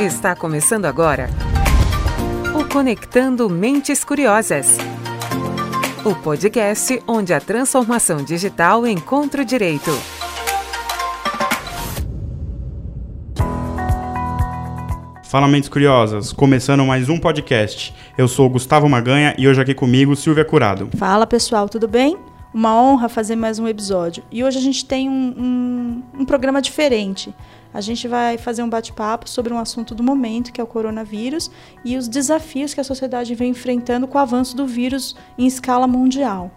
Está começando agora o Conectando Mentes Curiosas. O podcast onde a transformação digital encontra o direito. Fala Mentes Curiosas, começando mais um podcast. Eu sou Gustavo Maganha e hoje aqui comigo Silvia Curado. Fala pessoal, tudo bem? Uma honra fazer mais um episódio. E hoje a gente tem um, um, um programa diferente. A gente vai fazer um bate-papo sobre um assunto do momento, que é o coronavírus, e os desafios que a sociedade vem enfrentando com o avanço do vírus em escala mundial.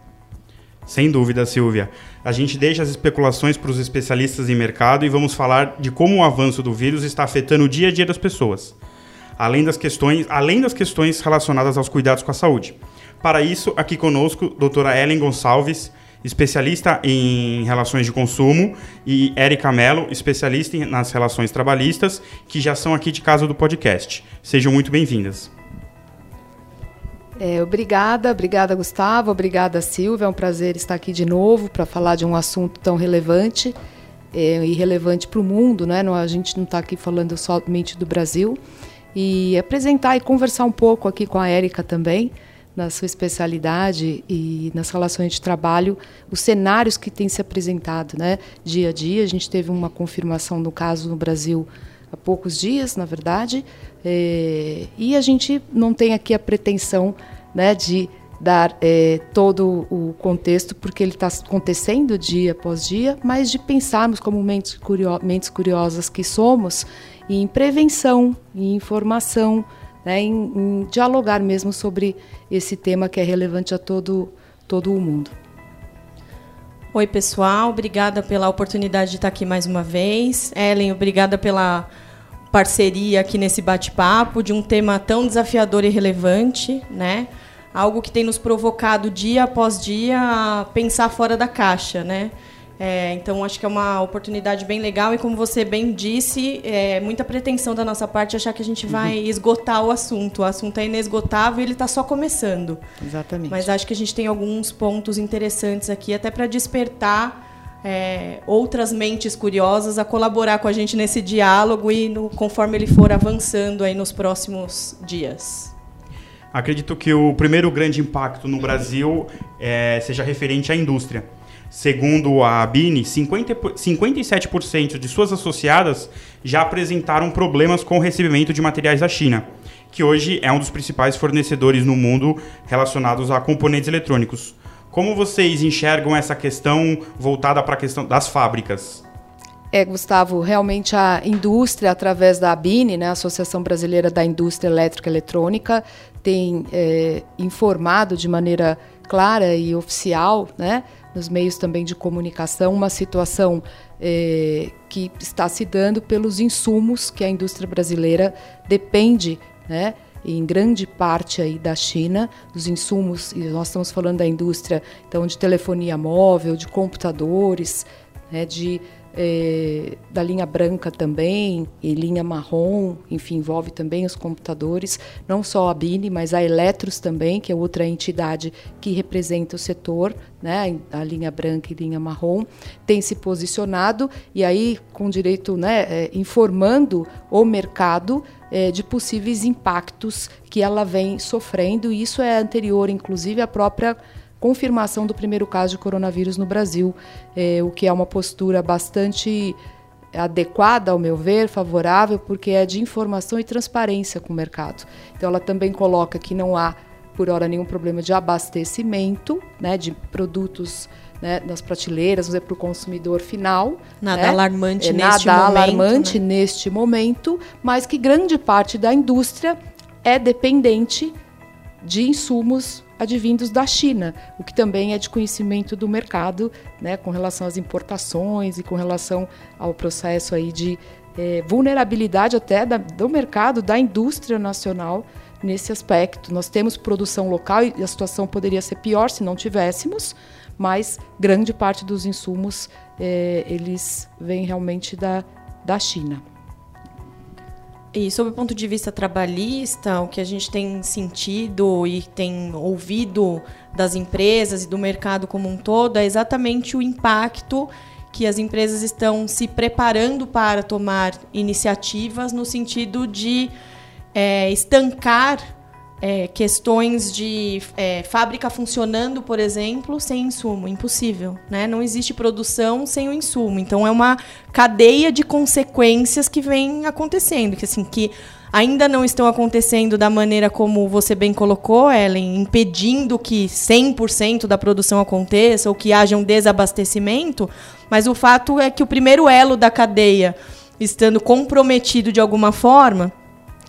Sem dúvida, Silvia. A gente deixa as especulações para os especialistas em mercado e vamos falar de como o avanço do vírus está afetando o dia a dia das pessoas, além das questões, além das questões relacionadas aos cuidados com a saúde. Para isso, aqui conosco, doutora Ellen Gonçalves, especialista em relações de consumo, e Érica Mello, especialista nas relações trabalhistas, que já são aqui de casa do podcast. Sejam muito bem-vindas. É, obrigada, obrigada Gustavo, obrigada Silvia, é um prazer estar aqui de novo para falar de um assunto tão relevante é, e relevante para o mundo, né? Não, a gente não está aqui falando somente do Brasil e apresentar e conversar um pouco aqui com a Érica também na sua especialidade e nas relações de trabalho, os cenários que têm se apresentado, né, dia a dia. A gente teve uma confirmação do caso no Brasil há poucos dias, na verdade, é, e a gente não tem aqui a pretensão, né, de dar é, todo o contexto, porque ele está acontecendo dia após dia, mas de pensarmos como mentes, mentes curiosas que somos em prevenção, em informação, né, em, em, dialogar mesmo sobre esse tema que é relevante a todo, todo o mundo. Oi, pessoal, obrigada pela oportunidade de estar aqui mais uma vez. Ellen, obrigada pela parceria aqui nesse bate-papo de um tema tão desafiador e relevante, né? Algo que tem nos provocado dia após dia a pensar fora da caixa, né? É, então, acho que é uma oportunidade bem legal e, como você bem disse, é muita pretensão da nossa parte achar que a gente vai uhum. esgotar o assunto. O assunto é inesgotável e ele está só começando. Exatamente. Mas acho que a gente tem alguns pontos interessantes aqui, até para despertar é, outras mentes curiosas a colaborar com a gente nesse diálogo e no, conforme ele for avançando aí nos próximos dias. Acredito que o primeiro grande impacto no Brasil é, seja referente à indústria. Segundo a Bini, 50, 57% de suas associadas já apresentaram problemas com o recebimento de materiais da China, que hoje é um dos principais fornecedores no mundo relacionados a componentes eletrônicos. Como vocês enxergam essa questão voltada para a questão das fábricas? É, Gustavo, realmente a indústria, através da ABINE, né, Associação Brasileira da Indústria Elétrica e Eletrônica, tem é, informado de maneira clara e oficial, né, nos meios também de comunicação, uma situação é, que está se dando pelos insumos que a indústria brasileira depende, né? em grande parte aí da China, dos insumos, e nós estamos falando da indústria então de telefonia móvel, de computadores, né, de é, da linha branca também e linha marrom, enfim, envolve também os computadores, não só a Bini, mas a Eletros também, que é outra entidade que representa o setor, né, a linha branca e linha marrom, tem se posicionado e aí com direito, né, é, informando o mercado é, de possíveis impactos que ela vem sofrendo, e isso é anterior, inclusive, à própria confirmação do primeiro caso de coronavírus no Brasil, é, o que é uma postura bastante adequada, ao meu ver, favorável, porque é de informação e transparência com o mercado. Então, ela também coloca que não há, por hora, nenhum problema de abastecimento né, de produtos né, nas prateleiras, para o consumidor final. Nada né? alarmante é, neste nada momento. Nada alarmante né? neste momento, mas que grande parte da indústria é dependente de insumos advindos da China, o que também é de conhecimento do mercado, né, com relação às importações e com relação ao processo aí de é, vulnerabilidade até da, do mercado, da indústria nacional nesse aspecto. Nós temos produção local e a situação poderia ser pior se não tivéssemos, mas grande parte dos insumos é, eles vêm realmente da, da China. E sob o ponto de vista trabalhista, o que a gente tem sentido e tem ouvido das empresas e do mercado como um todo é exatamente o impacto que as empresas estão se preparando para tomar iniciativas no sentido de é, estancar é, questões de é, fábrica funcionando, por exemplo, sem insumo. Impossível. Né? Não existe produção sem o insumo. Então é uma cadeia de consequências que vem acontecendo. Que, assim, que ainda não estão acontecendo da maneira como você bem colocou, Ellen, impedindo que 100% da produção aconteça ou que haja um desabastecimento, mas o fato é que o primeiro elo da cadeia, estando comprometido de alguma forma,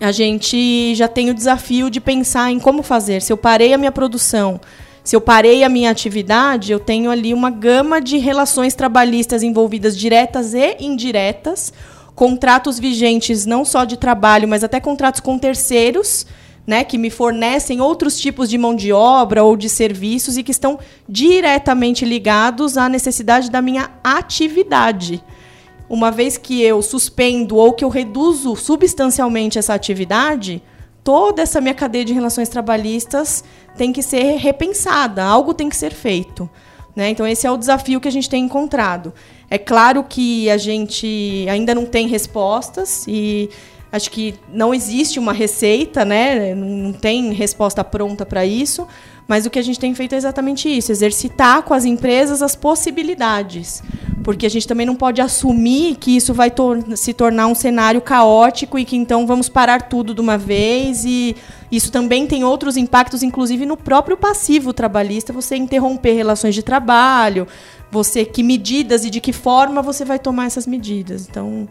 a gente já tem o desafio de pensar em como fazer. Se eu parei a minha produção, se eu parei a minha atividade, eu tenho ali uma gama de relações trabalhistas envolvidas diretas e indiretas, contratos vigentes não só de trabalho, mas até contratos com terceiros, né, que me fornecem outros tipos de mão de obra ou de serviços e que estão diretamente ligados à necessidade da minha atividade. Uma vez que eu suspendo ou que eu reduzo substancialmente essa atividade, toda essa minha cadeia de relações trabalhistas tem que ser repensada, algo tem que ser feito. Né? Então, esse é o desafio que a gente tem encontrado. É claro que a gente ainda não tem respostas e acho que não existe uma receita, né? não tem resposta pronta para isso, mas o que a gente tem feito é exatamente isso: exercitar com as empresas as possibilidades. Porque a gente também não pode assumir que isso vai tor se tornar um cenário caótico e que então vamos parar tudo de uma vez. E isso também tem outros impactos, inclusive no próprio passivo trabalhista, você interromper relações de trabalho, você que medidas e de que forma você vai tomar essas medidas. Então,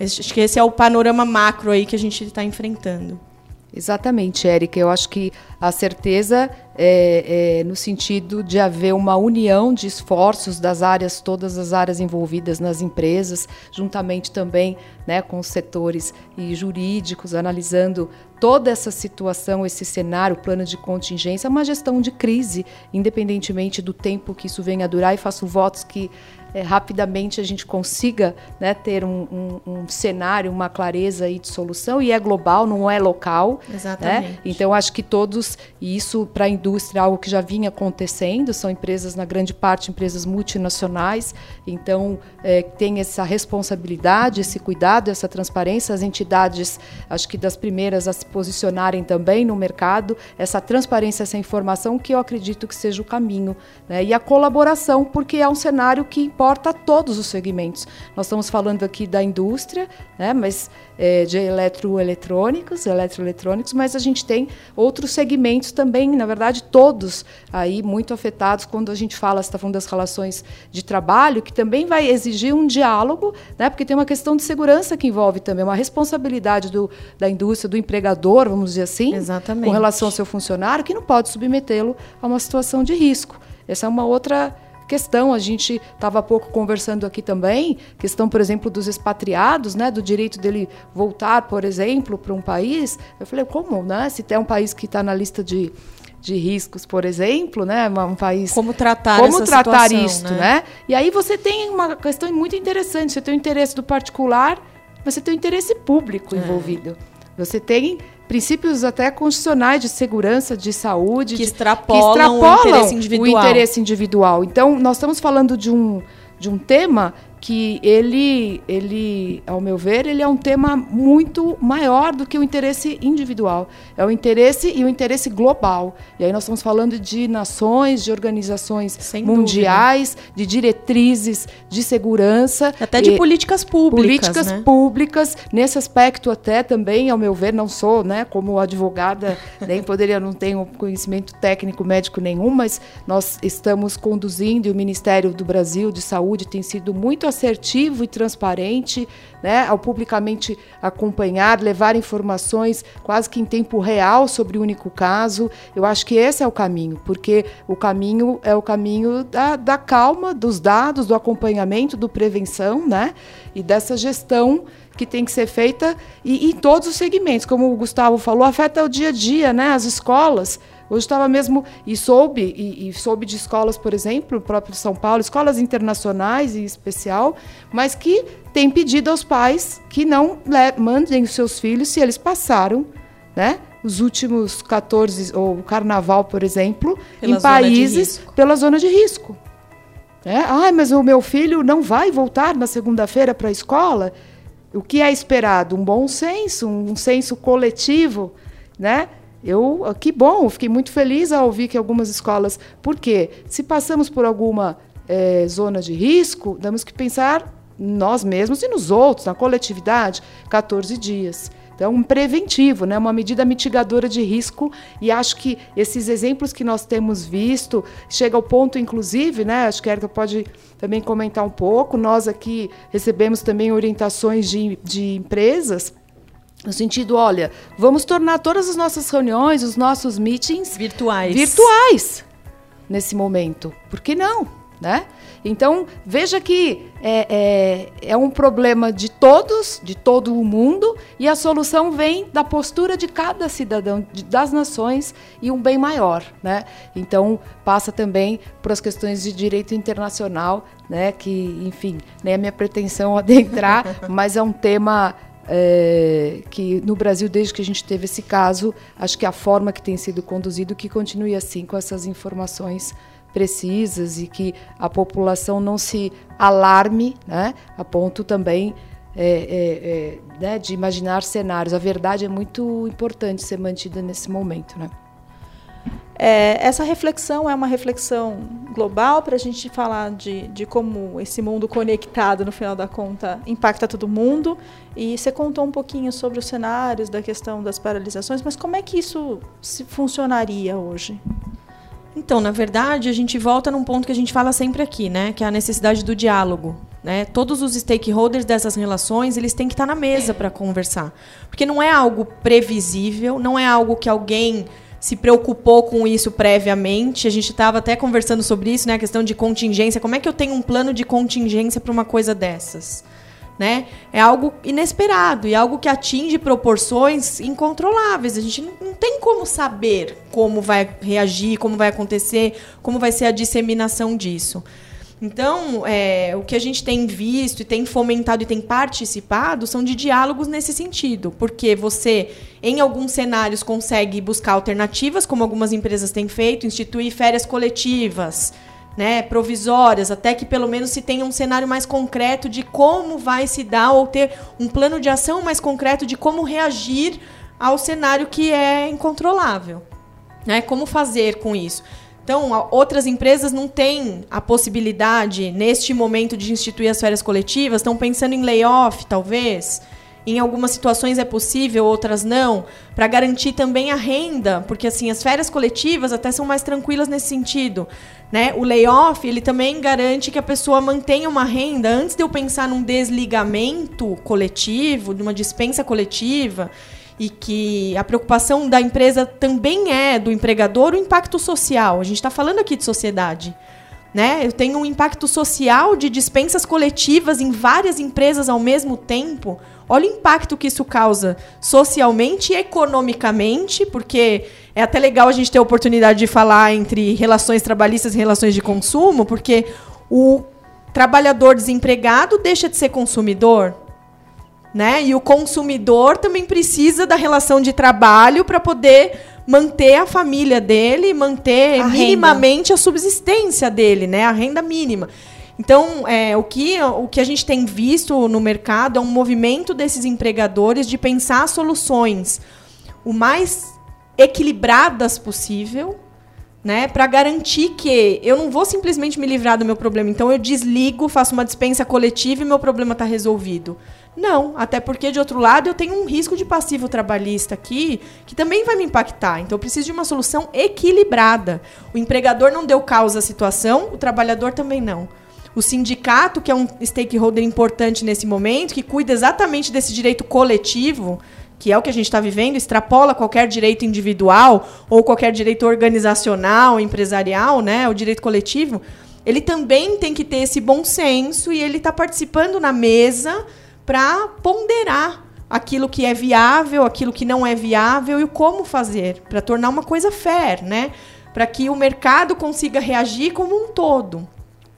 acho que esse é o panorama macro aí que a gente está enfrentando. Exatamente, Érica. Eu acho que a certeza é, é, no sentido de haver uma união de esforços das áreas, todas as áreas envolvidas nas empresas, juntamente também né, com os setores e jurídicos, analisando toda essa situação, esse cenário, plano de contingência, uma gestão de crise, independentemente do tempo que isso venha a durar, e faço votos que é, rapidamente a gente consiga né, ter um, um, um, cenário, uma clareza aí de solução, e é global, não é local. Né? Exatamente. Né? Então, acho que todos, e isso para a indústria é algo que já vinha acontecendo, são empresas, na grande parte, empresas multinacionais, então é, tem essa responsabilidade, esse cuidado, essa transparência, as entidades, acho que das primeiras a se posicionarem também no mercado, essa transparência, essa informação, que eu acredito que seja o caminho. Né? E a colaboração, porque é um cenário que importa a todos os segmentos. Nós estamos falando aqui da indústria, né, mas é, de eletroeletrônicos, eletroeletrônicos, mas a gente tem outros segmentos também, na verdade, todos aí muito afetados quando a gente fala, está falando das relações de trabalho, que também vai exigir um diálogo, né, porque tem uma questão de segurança que envolve também, uma responsabilidade do, da indústria, do empregador, vamos dizer assim, Exatamente. com relação ao seu funcionário, que não pode submetê-lo a uma situação de risco. Essa é uma outra questão. A gente estava há pouco conversando aqui também, questão, por exemplo, dos expatriados, né, do direito dele voltar, por exemplo, para um país. Eu falei, como, né? Se tem um país que está na lista de de riscos, por exemplo, né, um país como tratar como tratar situação, isto, né? né? E aí você tem uma questão muito interessante. Você tem o interesse do particular, você tem o interesse público é. envolvido. Você tem princípios até constitucionais de segurança, de saúde, que de, extrapolam, que extrapolam o, interesse individual. o interesse individual. Então, nós estamos falando de um, de um tema que ele, ele, ao meu ver, ele é um tema muito maior do que o interesse individual. É o interesse e o interesse global. E aí nós estamos falando de nações, de organizações Sem mundiais, dúvida. de diretrizes de segurança. Até de políticas públicas. Políticas né? públicas. Nesse aspecto até também, ao meu ver, não sou, né, como advogada, nem poderia, não tenho conhecimento técnico médico nenhum, mas nós estamos conduzindo e o Ministério do Brasil de Saúde tem sido muito assertivo e transparente, né, ao publicamente acompanhar, levar informações quase que em tempo real sobre o único caso. Eu acho que esse é o caminho, porque o caminho é o caminho da, da calma, dos dados, do acompanhamento, do prevenção, né, e dessa gestão que tem que ser feita e em todos os segmentos, como o Gustavo falou, afeta o dia a dia, né, as escolas. Hoje estava mesmo, e soube, e, e, soube de escolas, por exemplo, o próprio São Paulo, escolas internacionais em especial, mas que tem pedido aos pais que não mandem os seus filhos se eles passaram, né? Os últimos 14, ou o carnaval, por exemplo, pela em países pela zona de risco. É? Ai, mas o meu filho não vai voltar na segunda-feira para a escola? O que é esperado? Um bom senso, um senso coletivo, né? Eu, ah, que bom, fiquei muito feliz ao ouvir que algumas escolas. Porque se passamos por alguma é, zona de risco, temos que pensar nós mesmos e nos outros, na coletividade, 14 dias. Então, um preventivo, né? uma medida mitigadora de risco. E acho que esses exemplos que nós temos visto, chega ao ponto, inclusive, né? acho que a Erika pode também comentar um pouco. Nós aqui recebemos também orientações de, de empresas no sentido, olha, vamos tornar todas as nossas reuniões, os nossos meetings virtuais. Virtuais nesse momento. Por que não? Né? Então, veja que é, é, é, um problema de todos, de todo o mundo, e a solução vem da postura de cada cidadão de, das nações e um bem maior. Né? Então, passa também por as questões de direito internacional, né? que, enfim, nem é minha pretensão adentrar, mas é um tema é, que no Brasil, desde que a gente teve esse caso, acho que a forma que tem sido conduzido, que continue assim, com essas informações precisas e que a população não se alarme, né, a ponto também é, é, é, né, de imaginar cenários. A verdade é muito importante ser mantida nesse momento, né? É, essa reflexão é uma reflexão global para a gente falar de, de como esse mundo conectado, no final da conta, impacta todo mundo. E você contou um pouquinho sobre os cenários da questão das paralisações, mas como é que isso se funcionaria hoje? Então, na verdade, a gente volta num ponto que a gente fala sempre aqui, né? Que é a necessidade do diálogo. Né? Todos os stakeholders dessas relações eles têm que estar na mesa para conversar. Porque não é algo previsível, não é algo que alguém se preocupou com isso previamente. A gente estava até conversando sobre isso, né? A questão de contingência. Como é que eu tenho um plano de contingência para uma coisa dessas? Né? É algo inesperado e algo que atinge proporções incontroláveis. A gente não tem como saber como vai reagir, como vai acontecer, como vai ser a disseminação disso. Então, é, o que a gente tem visto e tem fomentado e tem participado são de diálogos nesse sentido, porque você, em alguns cenários, consegue buscar alternativas, como algumas empresas têm feito, instituir férias coletivas, né, provisórias, até que pelo menos se tenha um cenário mais concreto de como vai se dar, ou ter um plano de ação mais concreto de como reagir ao cenário que é incontrolável. Né? Como fazer com isso? Então, outras empresas não têm a possibilidade, neste momento, de instituir as férias coletivas, estão pensando em layoff, talvez. Em algumas situações é possível, outras não, para garantir também a renda, porque assim as férias coletivas até são mais tranquilas nesse sentido, né? O layoff ele também garante que a pessoa mantenha uma renda antes de eu pensar num desligamento coletivo, de uma dispensa coletiva e que a preocupação da empresa também é do empregador o impacto social. A gente está falando aqui de sociedade. Né? Eu tenho um impacto social de dispensas coletivas em várias empresas ao mesmo tempo. Olha o impacto que isso causa socialmente e economicamente, porque é até legal a gente ter a oportunidade de falar entre relações trabalhistas e relações de consumo, porque o trabalhador desempregado deixa de ser consumidor, né? E o consumidor também precisa da relação de trabalho para poder manter a família dele, manter a minimamente renda. a subsistência dele, né? A renda mínima. Então, é, o, que, o que a gente tem visto no mercado é um movimento desses empregadores de pensar soluções o mais equilibradas possível, né, para garantir que eu não vou simplesmente me livrar do meu problema. Então eu desligo, faço uma dispensa coletiva e meu problema está resolvido. Não, até porque, de outro lado, eu tenho um risco de passivo trabalhista aqui que também vai me impactar. Então, eu preciso de uma solução equilibrada. O empregador não deu causa à situação, o trabalhador também não. O sindicato, que é um stakeholder importante nesse momento, que cuida exatamente desse direito coletivo, que é o que a gente está vivendo, extrapola qualquer direito individual ou qualquer direito organizacional, empresarial, né, o direito coletivo, ele também tem que ter esse bom senso e ele está participando na mesa para ponderar aquilo que é viável, aquilo que não é viável e como fazer, para tornar uma coisa fair, né? Para que o mercado consiga reagir como um todo.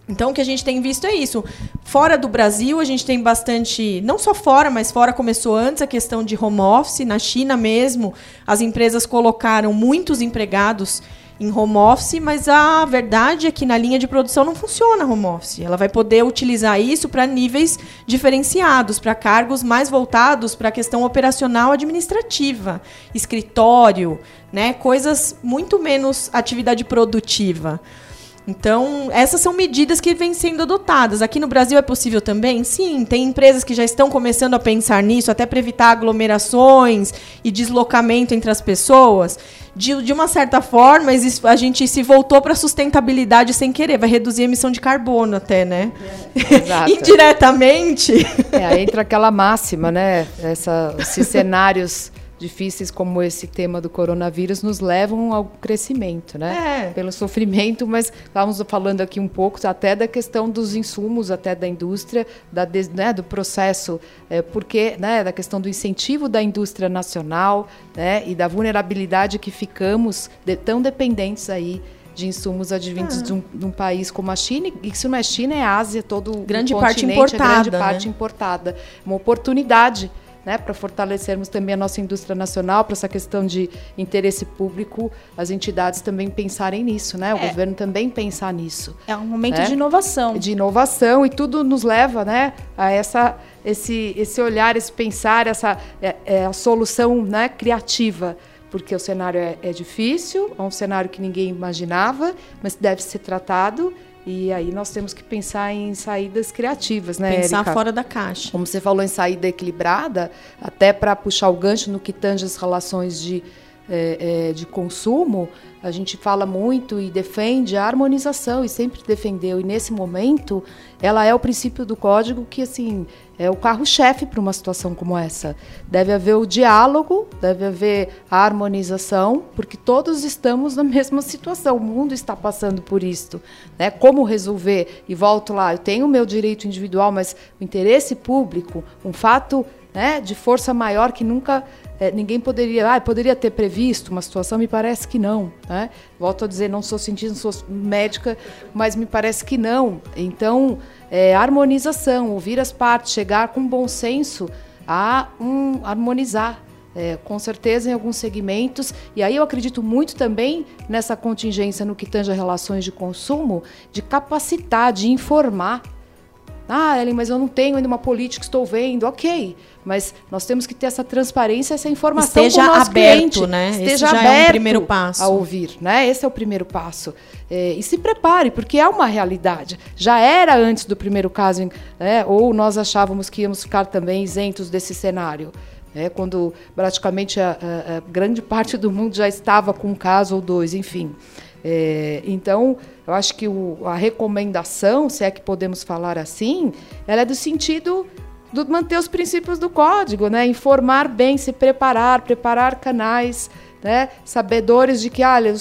Então, o que a gente tem visto é isso. Fora do Brasil, a gente tem bastante. Não só fora, mas fora começou antes a questão de home office. Na China mesmo, as empresas colocaram muitos empregados em home office, mas a verdade é que na linha de produção não funciona home office. Ela vai poder utilizar isso para níveis diferenciados, para cargos mais voltados para a questão operacional administrativa, escritório, né, coisas muito menos atividade produtiva. Então, essas são medidas que vêm sendo adotadas. Aqui no Brasil é possível também? Sim, tem empresas que já estão começando a pensar nisso, até para evitar aglomerações e deslocamento entre as pessoas. De, de uma certa forma, a gente se voltou para a sustentabilidade sem querer, vai reduzir a emissão de carbono até, né? É, Indiretamente. É, entra aquela máxima, né? Essa, esses cenários difíceis como esse tema do coronavírus nos levam ao crescimento, né? É. Pelo sofrimento, mas estávamos falando aqui um pouco até da questão dos insumos, até da indústria, da, né, do processo, é, porque, né, da questão do incentivo da indústria nacional, né, e da vulnerabilidade que ficamos de, tão dependentes aí de insumos advindos ah. de, um, de, um, país como a China, e se não é China, é Ásia, todo grande o parte importada, é grande parte né? importada. Uma oportunidade né, para fortalecermos também a nossa indústria nacional, para essa questão de interesse público, as entidades também pensarem nisso, né? O é. governo também pensar nisso. É um momento né? de inovação. De inovação e tudo nos leva, né, a essa esse esse olhar, esse pensar, essa é, é a solução, né, criativa porque o cenário é, é, difícil, é um cenário que ninguém imaginava, mas deve ser tratado e aí nós temos que pensar em saídas criativas, né, Pensar Erika? fora da caixa. Como você falou em saída equilibrada, até para puxar o gancho no que tange as relações de, é, é, de consumo, a gente fala muito e defende a harmonização e sempre defendeu. E nesse momento, ela é o princípio do código que assim é o carro-chefe para uma situação como essa. Deve haver o diálogo, deve haver a harmonização, porque todos estamos na mesma situação. O mundo está passando por isto. Né? Como resolver? E volto lá, eu tenho o meu direito individual, mas o interesse público, um fato né, de força maior que nunca é, ninguém poderia, ah, poderia ter previsto uma situação, me parece que não. Né? Volto a dizer, não sou cientista, não sou médica, mas me parece que não. Então, é, harmonização, ouvir as partes, chegar com bom senso a um, harmonizar. É, com certeza em alguns segmentos, e aí eu acredito muito também nessa contingência no que tange a relações de consumo, de capacitar, de informar ah, Ellen, mas eu não tenho ainda uma política, estou vendo. Ok, mas nós temos que ter essa transparência, essa informação Esteja com o nosso aberto, cliente. né? Esteja Esse aberto é um primeiro passo. a ouvir, né? Esse é o primeiro passo. É, e se prepare, porque é uma realidade. Já era antes do primeiro caso, né? ou nós achávamos que íamos ficar também isentos desse cenário. É, quando praticamente a, a, a grande parte do mundo já estava com um caso ou dois, enfim. É, então, eu acho que o, a recomendação, se é que podemos falar assim, ela é do sentido de manter os princípios do código, né? Informar bem, se preparar, preparar canais né? sabedores de que ah, eu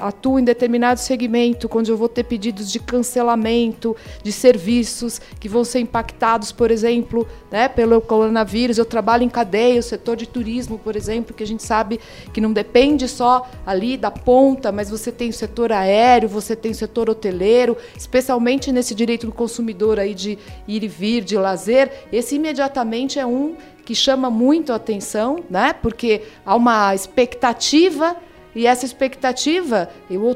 atuo em determinado segmento, onde eu vou ter pedidos de cancelamento de serviços que vão ser impactados, por exemplo, né, pelo coronavírus. Eu trabalho em cadeia, o setor de turismo, por exemplo, que a gente sabe que não depende só ali da ponta, mas você tem o setor aéreo, você tem o setor hoteleiro, especialmente nesse direito do consumidor aí de ir e vir, de lazer. Esse imediatamente é um que chama muito a atenção, né? Porque há uma expectativa e essa expectativa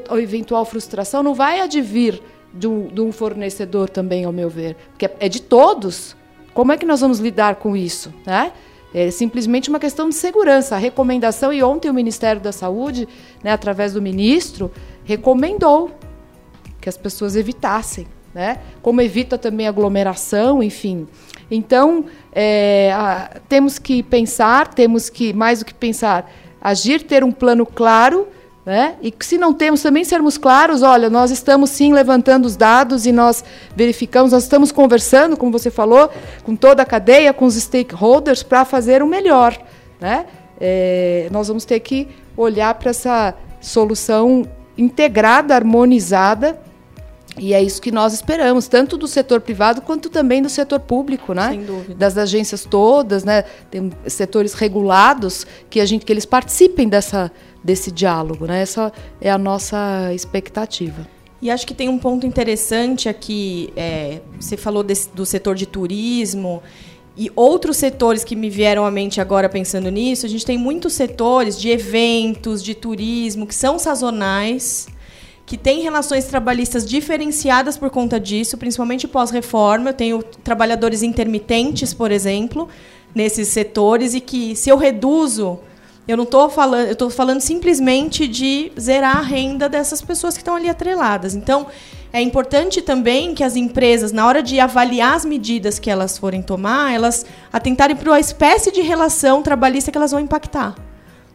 ou eventual frustração não vai advir de um, de um fornecedor também, ao meu ver, porque é de todos. Como é que nós vamos lidar com isso, né? É simplesmente uma questão de segurança. A recomendação, e ontem o Ministério da Saúde, né, através do ministro, recomendou que as pessoas evitassem. Né? Como evita também aglomeração, enfim. Então, é, a, temos que pensar, temos que, mais do que pensar, agir, ter um plano claro, né? E se não temos, também sermos claros, olha, nós estamos sim levantando os dados e nós verificamos, nós estamos conversando, como você falou, com toda a cadeia, com os stakeholders, para fazer o melhor. Né? É, nós vamos ter que olhar para essa solução integrada, harmonizada, e é isso que nós esperamos, tanto do setor privado quanto também do setor público, né? Sem dúvida. Das agências todas, né? Tem setores regulados que a gente que eles participem dessa desse diálogo, né? Essa é a nossa expectativa. E acho que tem um ponto interessante aqui. É, você falou desse, do setor de turismo e outros setores que me vieram à mente agora pensando nisso, a gente tem muitos setores de eventos, de turismo, que são sazonais, que têm relações trabalhistas diferenciadas por conta disso, principalmente pós-reforma. Eu tenho trabalhadores intermitentes, por exemplo, nesses setores, e que se eu reduzo. Eu não estou falando, eu estou falando simplesmente de zerar a renda dessas pessoas que estão ali atreladas. Então, é importante também que as empresas, na hora de avaliar as medidas que elas forem tomar, elas atentarem para a espécie de relação trabalhista que elas vão impactar.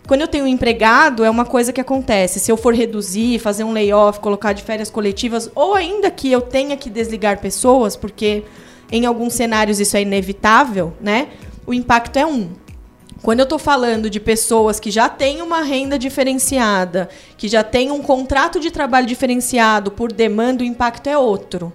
Quando eu tenho um empregado, é uma coisa que acontece. Se eu for reduzir, fazer um layoff, colocar de férias coletivas, ou ainda que eu tenha que desligar pessoas, porque em alguns cenários isso é inevitável, né? O impacto é um. Quando eu estou falando de pessoas que já têm uma renda diferenciada, que já têm um contrato de trabalho diferenciado por demanda, o impacto é outro.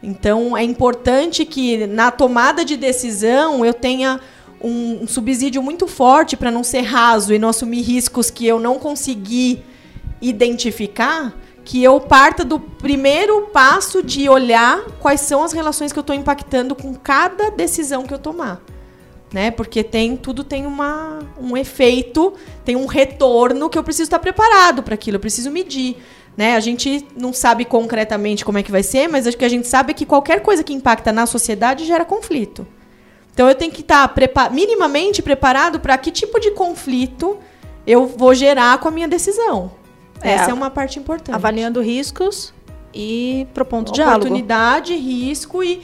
Então, é importante que na tomada de decisão eu tenha um, um subsídio muito forte para não ser raso e não assumir riscos que eu não consegui identificar, que eu parta do primeiro passo de olhar quais são as relações que eu estou impactando com cada decisão que eu tomar né? Porque tem tudo tem uma, um efeito, tem um retorno que eu preciso estar preparado para aquilo, eu preciso medir. Né? A gente não sabe concretamente como é que vai ser, mas acho que a gente sabe que qualquer coisa que impacta na sociedade gera conflito. Então eu tenho que estar prepa minimamente preparado para que tipo de conflito eu vou gerar com a minha decisão. É, Essa é uma parte importante. Avaliando riscos e propondo diálogo. Oportunidade, risco e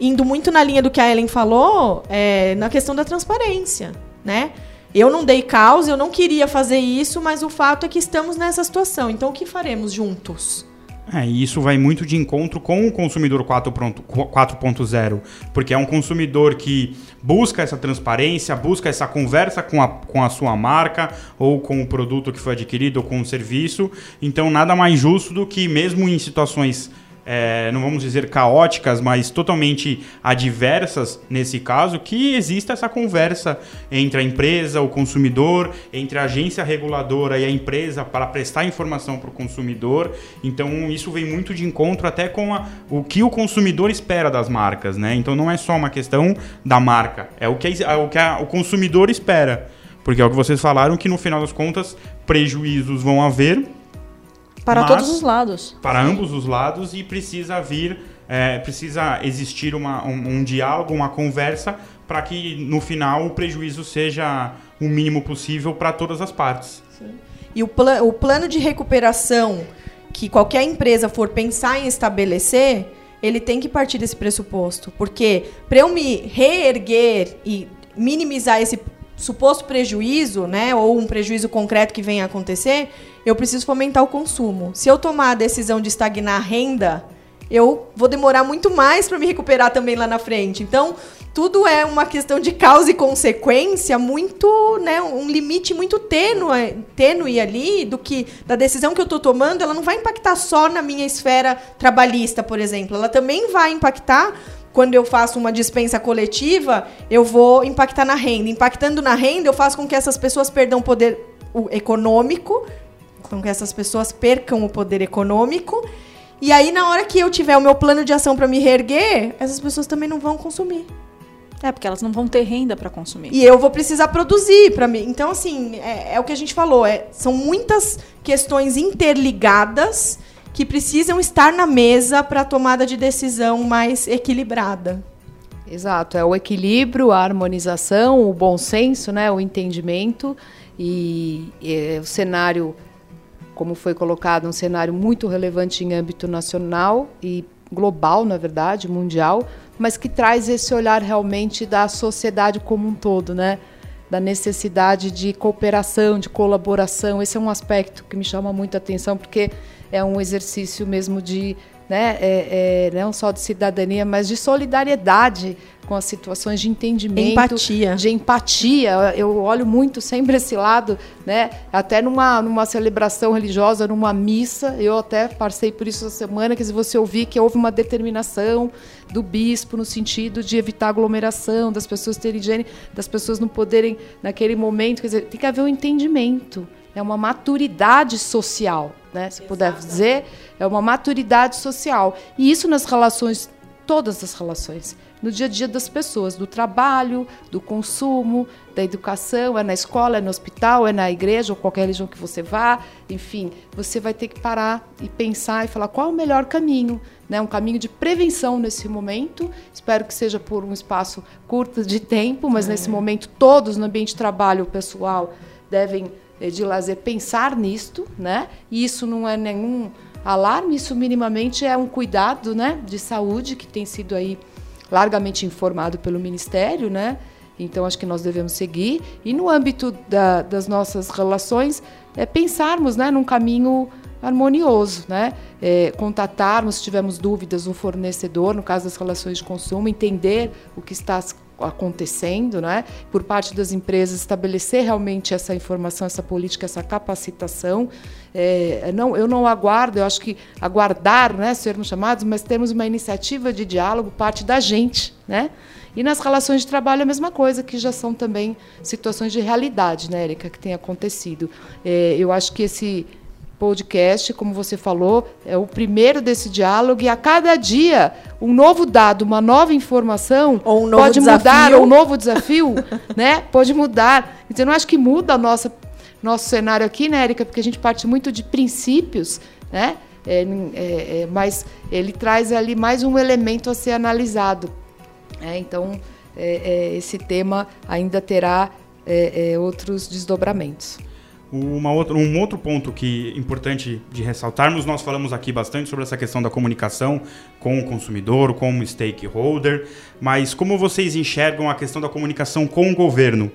indo muito na linha do que a Ellen falou, é, na questão da transparência, né? Eu não dei causa, eu não queria fazer isso, mas o fato é que estamos nessa situação. Então, o que faremos juntos? É, e isso vai muito de encontro com o consumidor 4.0, porque é um consumidor que busca essa transparência, busca essa conversa com a, com a sua marca, ou com o produto que foi adquirido, ou com o serviço. Então, nada mais justo do que, mesmo em situações é, não vamos dizer caóticas, mas totalmente adversas nesse caso, que exista essa conversa entre a empresa, o consumidor, entre a agência reguladora e a empresa para prestar informação para o consumidor. Então isso vem muito de encontro até com a, o que o consumidor espera das marcas, né? Então não é só uma questão da marca, é o que, é o, que a, o consumidor espera. Porque é o que vocês falaram que no final das contas prejuízos vão haver para todos os lados. Para ambos os lados e precisa vir, é, precisa existir uma, um, um diálogo, uma conversa para que no final o prejuízo seja o mínimo possível para todas as partes. Sim. E o, o plano de recuperação que qualquer empresa for pensar em estabelecer, ele tem que partir desse pressuposto. Porque para eu me reerguer e minimizar esse suposto prejuízo, né, ou um prejuízo concreto que venha a acontecer, eu preciso fomentar o consumo. Se eu tomar a decisão de estagnar a renda, eu vou demorar muito mais para me recuperar também lá na frente. Então, tudo é uma questão de causa e consequência muito, né, um limite muito tênue, tênue ali do que da decisão que eu estou tomando, ela não vai impactar só na minha esfera trabalhista, por exemplo. Ela também vai impactar quando eu faço uma dispensa coletiva, eu vou impactar na renda. Impactando na renda, eu faço com que essas pessoas perdam poder econômico, com que essas pessoas percam o poder econômico. E aí, na hora que eu tiver o meu plano de ação para me reerguer, essas pessoas também não vão consumir. É, porque elas não vão ter renda para consumir. E eu vou precisar produzir para mim. Então, assim, é, é, o que a gente falou. É, são muitas questões interligadas que precisam estar na mesa para a tomada de decisão mais equilibrada. Exato, é o equilíbrio, a harmonização, o bom senso, né, o entendimento e, e o cenário, como foi colocado, um cenário muito relevante em âmbito nacional e global, na verdade, mundial, mas que traz esse olhar realmente da sociedade como um todo, né? Da necessidade de cooperação, de colaboração. Esse é um aspecto que me chama muito a atenção, porque é um exercício mesmo de né, é, é, não só de cidadania, mas de solidariedade com as situações de entendimento, empatia. de empatia. Eu olho muito sempre esse lado, né? Até numa, numa celebração religiosa, numa missa, eu até passei por isso essa semana, que se você ouvir que houve uma determinação do bispo no sentido de evitar aglomeração, das pessoas terem higiene, das pessoas não poderem naquele momento, quer dizer, tem que haver um entendimento é uma maturidade social, né? Se puder dizer, é uma maturidade social. E isso nas relações, todas as relações, no dia a dia das pessoas, do trabalho, do consumo, da educação, é na escola, é no hospital, é na igreja ou qualquer religião que você vá, enfim, você vai ter que parar e pensar e falar qual é o melhor caminho, né? Um caminho de prevenção nesse momento. Espero que seja por um espaço curto de tempo, mas é. nesse momento todos no ambiente de trabalho, o pessoal devem de lazer pensar nisto, né? E isso não é nenhum alarme, isso minimamente é um cuidado, né, de saúde que tem sido aí largamente informado pelo Ministério, né? Então acho que nós devemos seguir e no âmbito da, das nossas relações é pensarmos, né, num caminho harmonioso, né? É, contatarmos, se tivermos dúvidas, um fornecedor, no caso das relações de consumo, entender o que está acontecendo, né? Por parte das empresas estabelecer realmente essa informação, essa política, essa capacitação. É, não, eu não aguardo, eu acho que aguardar, né, sermos chamados, mas temos uma iniciativa de diálogo parte da gente, né? E nas relações de trabalho a mesma coisa, que já são também situações de realidade, né, Erika, que tem acontecido. É, eu acho que esse podcast, como você falou, é o primeiro desse diálogo e a cada dia um novo dado, uma nova informação um pode desafio. mudar, ou um novo desafio, né? Pode mudar. Então, eu não acho que muda a nossa nosso cenário aqui, né, Erika? Porque a gente parte muito de princípios, né? É, é, é, mas ele traz ali mais um elemento a ser analisado. É, então, é, é, esse tema ainda terá outros desdobramentos. Uma outra, um outro ponto que é importante de ressaltarmos, nós falamos aqui bastante sobre essa questão da comunicação com o consumidor, com o stakeholder, mas como vocês enxergam a questão da comunicação com o governo?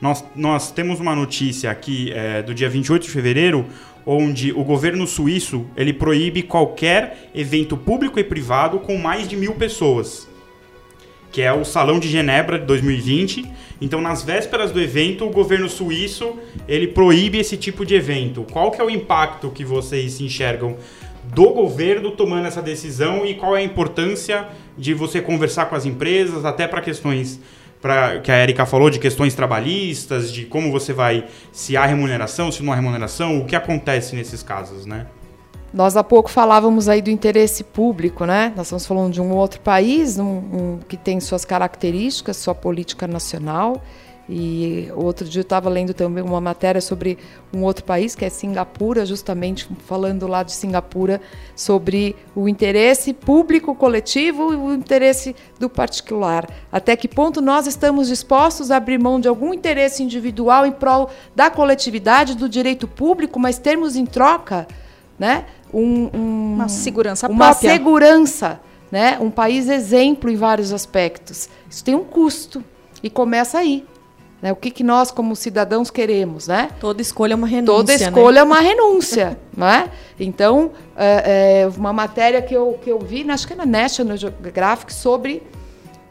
Nós, nós temos uma notícia aqui é, do dia 28 de fevereiro, onde o governo suíço ele proíbe qualquer evento público e privado com mais de mil pessoas que é o Salão de Genebra de 2020. Então, nas vésperas do evento, o governo suíço ele proíbe esse tipo de evento. Qual que é o impacto que vocês enxergam do governo tomando essa decisão e qual é a importância de você conversar com as empresas, até para questões para que a Erika falou de questões trabalhistas, de como você vai se há remuneração, se não há remuneração, o que acontece nesses casos, né? Nós há pouco falávamos aí do interesse público, né? Nós estamos falando de um outro país um, um, que tem suas características, sua política nacional. E outro dia eu estava lendo também uma matéria sobre um outro país, que é Singapura, justamente falando lá de Singapura, sobre o interesse público coletivo e o interesse do particular. Até que ponto nós estamos dispostos a abrir mão de algum interesse individual em prol da coletividade, do direito público, mas termos em troca né, um, um, uma segurança uma própria. segurança, né? Um país exemplo em vários aspectos. Isso tem um custo e começa aí. Né? O que, que nós, como cidadãos, queremos, né? Toda escolha é uma renúncia. Toda né? escolha né? é uma renúncia, né? Então, é, é, uma matéria que eu, que eu vi, acho que é na National Geographic, sobre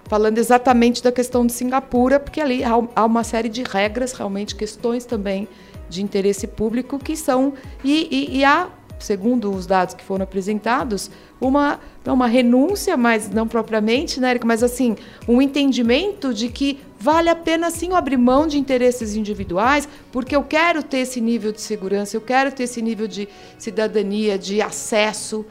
falando exatamente da questão de Singapura, porque ali há uma série de regras, realmente questões também de interesse público que são e, e, e há segundo os dados que foram apresentados, uma, uma renúncia, mas não propriamente, né, Erika, mas assim, um entendimento de que vale a pena sim abrir mão de interesses individuais, porque eu quero ter esse nível de segurança, eu quero ter esse nível de cidadania, de acesso,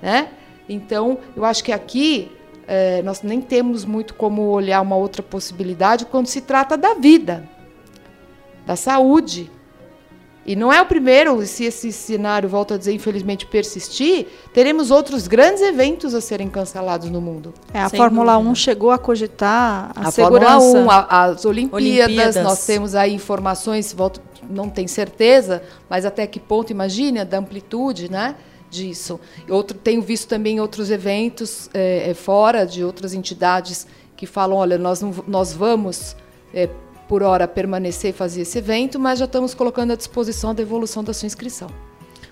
né? Então, eu acho que aqui é, nós nem temos muito como olhar uma outra possibilidade quando se trata da vida, da saúde, e não é o primeiro, se esse cenário, volto a dizer, infelizmente persistir, teremos outros grandes eventos a serem cancelados no mundo. É, a Sem Fórmula dúvida. 1 chegou a cogitar a, a segurança. Fórmula 1, a, as Olimpíadas, Olimpíadas, nós temos aí informações, volto, não tem certeza, mas até que ponto, imagine, da amplitude, né? disso. Outro, tenho visto também outros eventos é, fora de outras entidades que falam, olha, nós, não, nós vamos é, por hora permanecer e fazer esse evento, mas já estamos colocando à disposição a devolução da sua inscrição.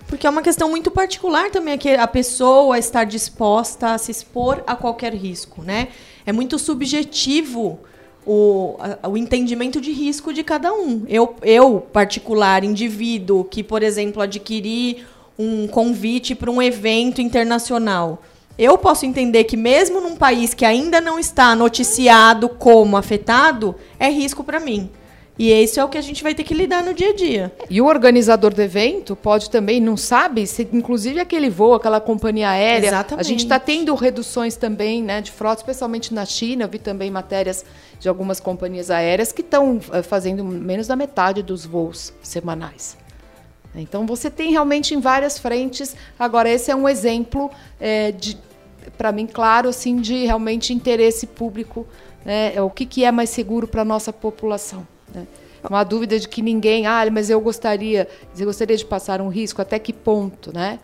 Porque é uma questão muito particular também que a pessoa estar disposta a se expor a qualquer risco, né? É muito subjetivo o, o entendimento de risco de cada um. Eu, eu, particular, indivíduo, que, por exemplo, adquiri um convite para um evento internacional eu posso entender que mesmo num país que ainda não está noticiado como afetado, é risco para mim. E esse é o que a gente vai ter que lidar no dia a dia. E o organizador do evento pode também, não sabe, se inclusive aquele voo, aquela companhia aérea. Exatamente. A gente está tendo reduções também né, de frota, especialmente na China. Eu vi também matérias de algumas companhias aéreas que estão uh, fazendo menos da metade dos voos semanais. Então você tem realmente em várias frentes. Agora, esse é um exemplo é, de, para mim, claro, assim, de realmente interesse público. Né, é o que, que é mais seguro para a nossa população. Né? Uma dúvida de que ninguém, ah, mas eu gostaria, eu gostaria de passar um risco, até que ponto, né?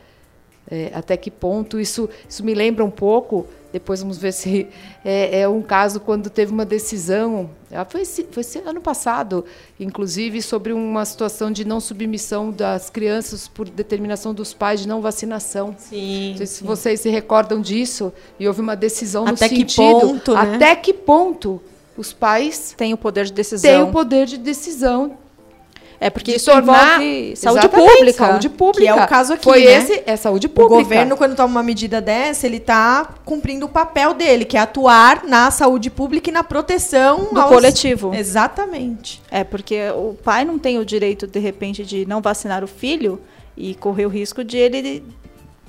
É, até que ponto isso, isso me lembra um pouco. Depois vamos ver se é, é um caso quando teve uma decisão. Ah, foi, esse, foi esse ano passado, inclusive, sobre uma situação de não submissão das crianças por determinação dos pais de não vacinação. Sim. Não sei se sim. vocês se recordam disso. E houve uma decisão Até no que sentido. ponto, né? Até que ponto os pais Tem o poder de decisão. têm o poder de decisão É porque de isso tornar envolve saúde pública. Saúde pública. Que é o caso aqui, Foi né? esse, é saúde O pública. governo, quando toma uma medida dessa, ele está cumprindo o papel dele, que é atuar na saúde pública e na proteção Do coletivo. Exatamente. É, porque o pai não tem o direito, de repente, de não vacinar o filho e correr o risco de ele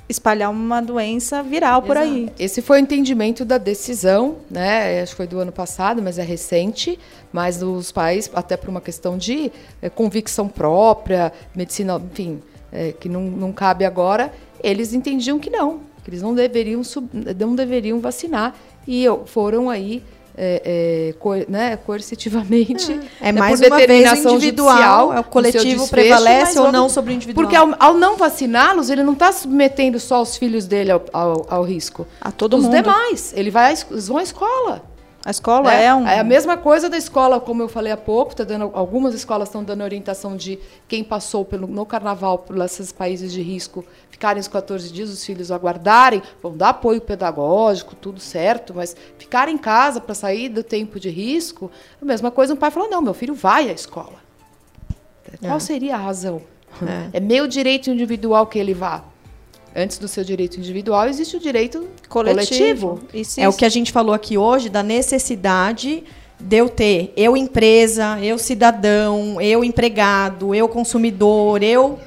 espalhar uma doença viral por aí. Esse foi o entendimento da decisão, né? Acho que foi do ano passado, mas é recente. Mas os pais, até por uma questão de eh, convicção própria, medicina, enfim, eh, que não, não cabe agora, eles entendiam que não, que eles não deveriam, não deveriam vacinar. E foram aí. Eh, eh, co- né, coercitivamente. É né, mais por uma vez determinação individual, judicial, é o coletivo prevalece ou não sobre o individual. Porque ao, ao não vaciná-los, ele não está submetendo só os filhos dele ao, ao- ao risco. A todo os mundo. demais. Ele vai, eles vão à escola. A escola né? é um. a mesma coisa da escola, como eu falei há pouco, tá dando, algumas escolas estão dando orientação de quem passou pelo, no carnaval por esses países de risco ficarem os 14 dias, os filhos aguardarem, vão dar apoio pedagógico, tudo certo, mas ficar em casa para sair do tempo de risco, a mesma coisa um pai falou, não, meu filho vai à escola. Qual É. seria a razão? É. É meu direito individual que ele vá. Antes do seu direito individual, existe o direito coletivo. E se É o que a gente falou aqui hoje da necessidade de eu ter, eu empresa, eu cidadão, eu empregado, eu consumidor, eu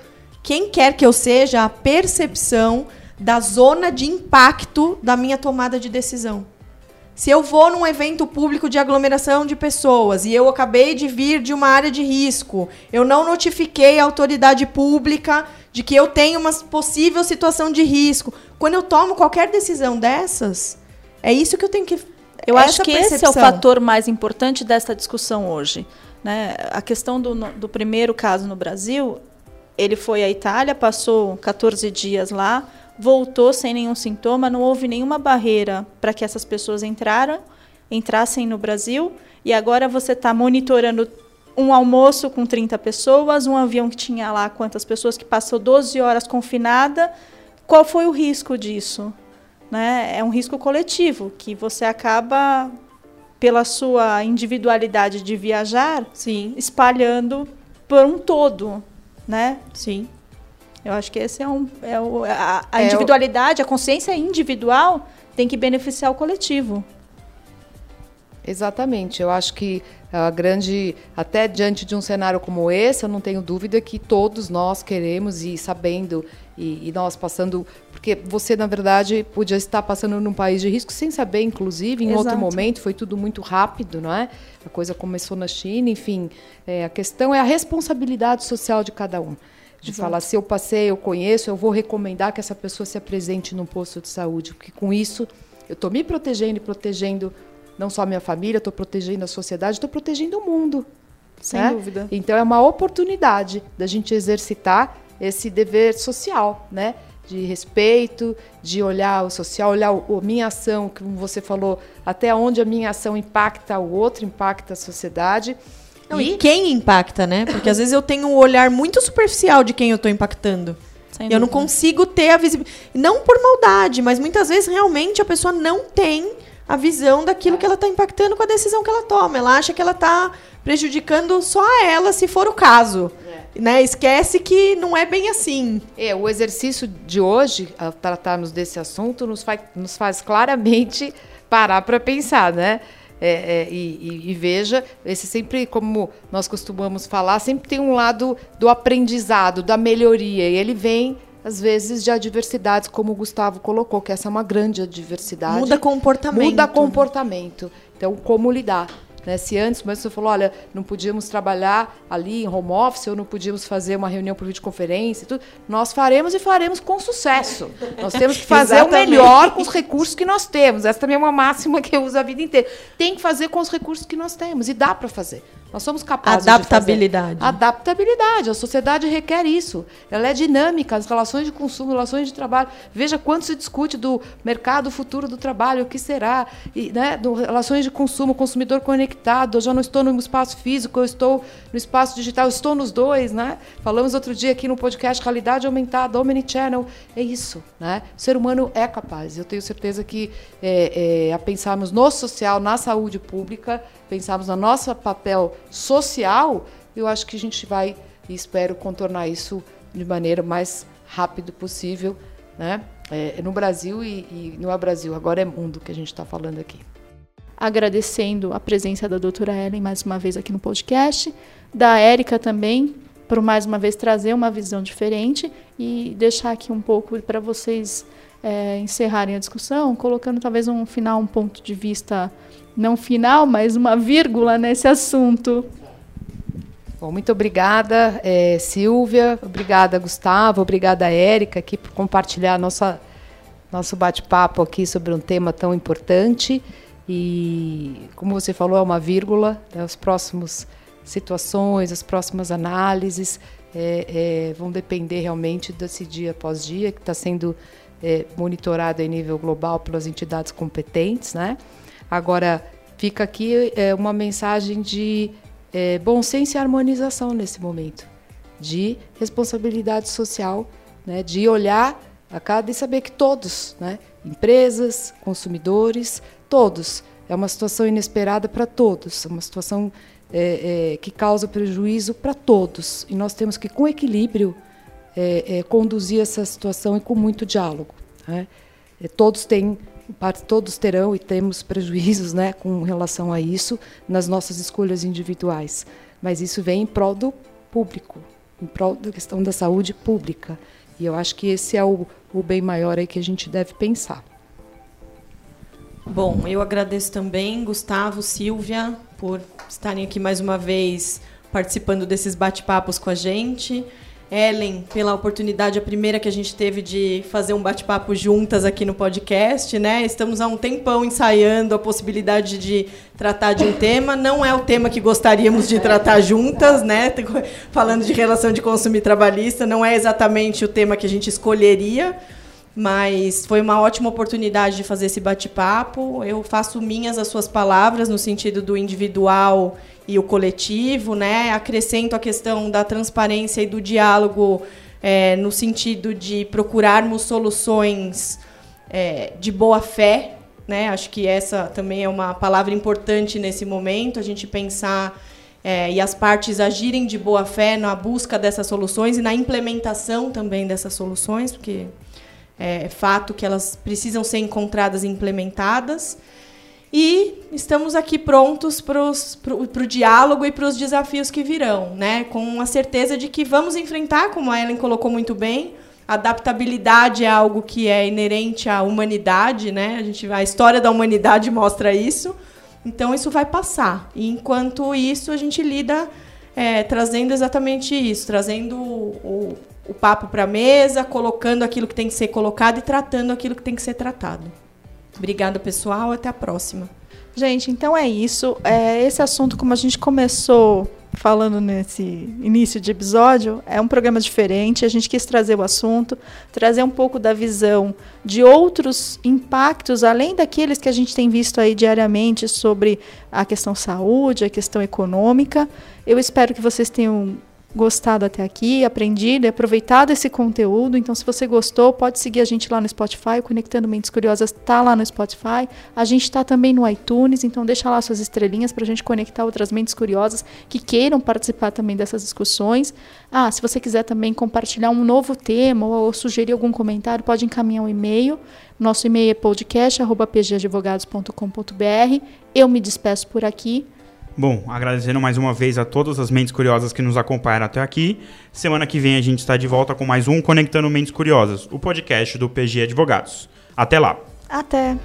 quem quer que eu seja, a percepção da zona de impacto da minha tomada de decisão. Se eu vou num evento público de aglomeração de pessoas e eu acabei de vir de uma área de risco, eu não notifiquei a autoridade pública de que eu tenho uma possível situação de risco. Quando eu tomo qualquer decisão dessas, é isso que eu tenho que. Eu essa acho que esse é o percepção. fator mais importante dessa discussão hoje. Né? A questão do, do primeiro caso no Brasil, ele foi à Itália, passou 14 dias lá, voltou sem nenhum sintoma, não houve nenhuma barreira para que essas pessoas entraram, entrassem no Brasil, e agora você está monitorando um almoço com 30 pessoas, um avião que tinha lá quantas pessoas, que passou 12 horas confinada. Qual foi o risco disso? né? É um risco coletivo que você acaba pela sua individualidade de viajar Sim, espalhando por um todo, né? sim. Eu acho que esse é um é o, a, a É o- individualidade, a consciência individual tem que beneficiar o coletivo. Exatamente. Eu acho que a grande, até diante de um cenário como esse, eu não tenho dúvida que todos nós queremos e sabendo e, e nós passando, porque você na verdade podia estar passando num país de risco sem saber, inclusive, em outro Exato. momento foi tudo muito rápido, não é? A coisa começou na China, enfim. é, a questão é a responsabilidade social de cada um. De falar, se eu passei, eu conheço, eu vou recomendar que essa pessoa se apresente num posto de saúde, porque com isso eu estou me protegendo e protegendo não só a minha família, estou protegendo a sociedade, estou protegendo o mundo. Sem né? dúvida. Então é uma oportunidade da gente exercitar esse dever social, né? De respeito, de olhar o social, olhar a minha ação, como você falou, até onde a minha ação impacta o outro, impacta a sociedade. Não, e quem impacta, né? Porque às vezes eu tenho um olhar muito superficial de quem eu estou impactando. Sem eu não dúvida. consigo ter a visibilidade. Não por maldade, mas muitas vezes realmente a pessoa não tem a visão daquilo que ela está impactando com a decisão que ela toma. Ela acha que ela está prejudicando só a ela, se for o caso. Né? Esquece que não é bem assim. É, o exercício de hoje, ao tratarmos desse assunto, nos faz, nos faz claramente parar para pensar, né? É, é, e, e, veja, esse sempre, como nós costumamos falar, sempre tem um lado do aprendizado, da melhoria, e ele vem às vezes de adversidades, como o Gustavo colocou, que essa é uma grande adversidade. Muda comportamento. Muda comportamento. Então, como lidar? Né? Se antes mas você falou, olha, não podíamos trabalhar ali em home office, ou não podíamos fazer uma reunião por videoconferência, tudo, nós faremos e faremos com sucesso. Nós temos que fazer o melhor com os recursos que nós temos. Essa também é uma máxima que eu uso a vida inteira. Tem que fazer com os recursos que nós temos, e dá para fazer. Nós somos capazes Adaptabilidade. de fazer. Adaptabilidade. A sociedade requer isso. Ela é dinâmica, as relações de consumo, relações de trabalho. Veja quanto se discute do mercado futuro do trabalho, o que será, e, né, do relações de consumo, consumidor conectado. Eu já não estou no espaço físico, eu estou no espaço digital, eu estou nos dois, né? Falamos outro dia aqui no podcast Realidade Aumentada, Omnichannel. É isso, né? O ser humano é capaz. Eu tenho certeza que é, é, a pensarmos no social, na saúde pública, pensarmos no nosso papel social, eu acho que a gente vai e espero contornar isso de maneira mais rápida possível, né? É, no Brasil e, e não é Brasil, agora é mundo que a gente está falando aqui. Agradecendo a presença da doutora Ellen mais uma vez aqui no podcast, da Érica também, por mais uma vez trazer uma visão diferente e deixar aqui um pouco para vocês é, encerrarem a discussão, colocando talvez um final, um ponto de vista não final, mas uma vírgula nesse assunto. Bom, muito obrigada, é, Silvia, obrigada, Gustavo, obrigada, Érica, aqui por compartilhar nossa, nosso bate-papo aqui sobre um tema tão importante. E, como você falou, é uma vírgula, né, as próximas situações, as próximas análises é, é, vão depender realmente desse dia após dia, que está sendo monitorado em nível global pelas entidades competentes, né? Agora, fica aqui é, uma mensagem de é, bom senso e harmonização nesse momento, de responsabilidade social, né, de olhar a cada e saber que todos, né, empresas, consumidores, todos, é uma situação inesperada para todos, é uma situação é, é, que causa prejuízo para todos. E nós temos que, com equilíbrio, é, é, conduzir essa situação e com muito diálogo. Né? todos têm todos terão e temos prejuízos né, com relação a isso nas nossas escolhas individuais. Mas isso vem em prol do público, em prol da questão da saúde pública. E eu acho que esse é o, o bem maior aí que a gente deve pensar. Bom, eu agradeço também, Gustavo, Silvia, por estarem aqui mais uma vez participando desses bate-papos com a gente. Ellen, pela oportunidade, a primeira que a gente teve de fazer um bate-papo juntas aqui no podcast, né? Estamos há um tempão ensaiando a possibilidade de tratar de um tema. Não é o tema que gostaríamos de tratar juntas, né? Falando de relação de consumo e trabalhista, não é exatamente o tema que a gente escolheria, mas foi uma ótima oportunidade de fazer esse bate-papo. Eu faço minhas as suas palavras no sentido do individual e o coletivo, né? Acrescento a questão da transparência e do diálogo é, no sentido de procurarmos soluções é, de boa fé, né? Acho que essa também é uma palavra importante nesse momento, a gente pensar é, e as partes agirem de boa fé na busca dessas soluções e na implementação também dessas soluções, porque é fato que elas precisam ser encontradas e implementadas. E estamos aqui prontos para o diálogo e para os desafios que virão, né? com a certeza de que vamos enfrentar, como a Ellen colocou muito bem, adaptabilidade é algo que é inerente à humanidade, né? A gente a história da humanidade mostra isso. Então isso vai passar. E enquanto isso a gente lida é, trazendo exatamente isso, trazendo o, o papo para a mesa, colocando aquilo que tem que ser colocado e tratando aquilo que tem que ser tratado. Obrigada, pessoal. Até a próxima. Gente, então é isso. É, esse assunto, como a gente começou falando nesse início de episódio, é um programa diferente. A gente quis trazer o assunto, trazer um pouco da visão de outros impactos, além daqueles que a gente tem visto aí diariamente sobre a questão saúde, a questão econômica. Eu espero que vocês tenham gostado até aqui, aprendido e aproveitado esse conteúdo. Então, se você gostou, pode seguir a gente lá no Spotify. Conectando Mentes Curiosas está lá no Spotify. A gente está também no iTunes. Então, deixa lá suas estrelinhas para a gente conectar outras mentes curiosas que queiram participar também dessas discussões. Ah, se você quiser também compartilhar um novo tema ou, ou sugerir algum comentário, pode encaminhar um e-mail. Nosso e-mail é podcast.pgadvogados.com.br. Eu me despeço por aqui. Bom, agradecendo mais uma vez a todas as mentes curiosas que nos acompanharam até aqui. Semana que vem a gente está de volta com mais um Conectando Mentes Curiosas, o podcast do PG Advogados. Até lá. Até.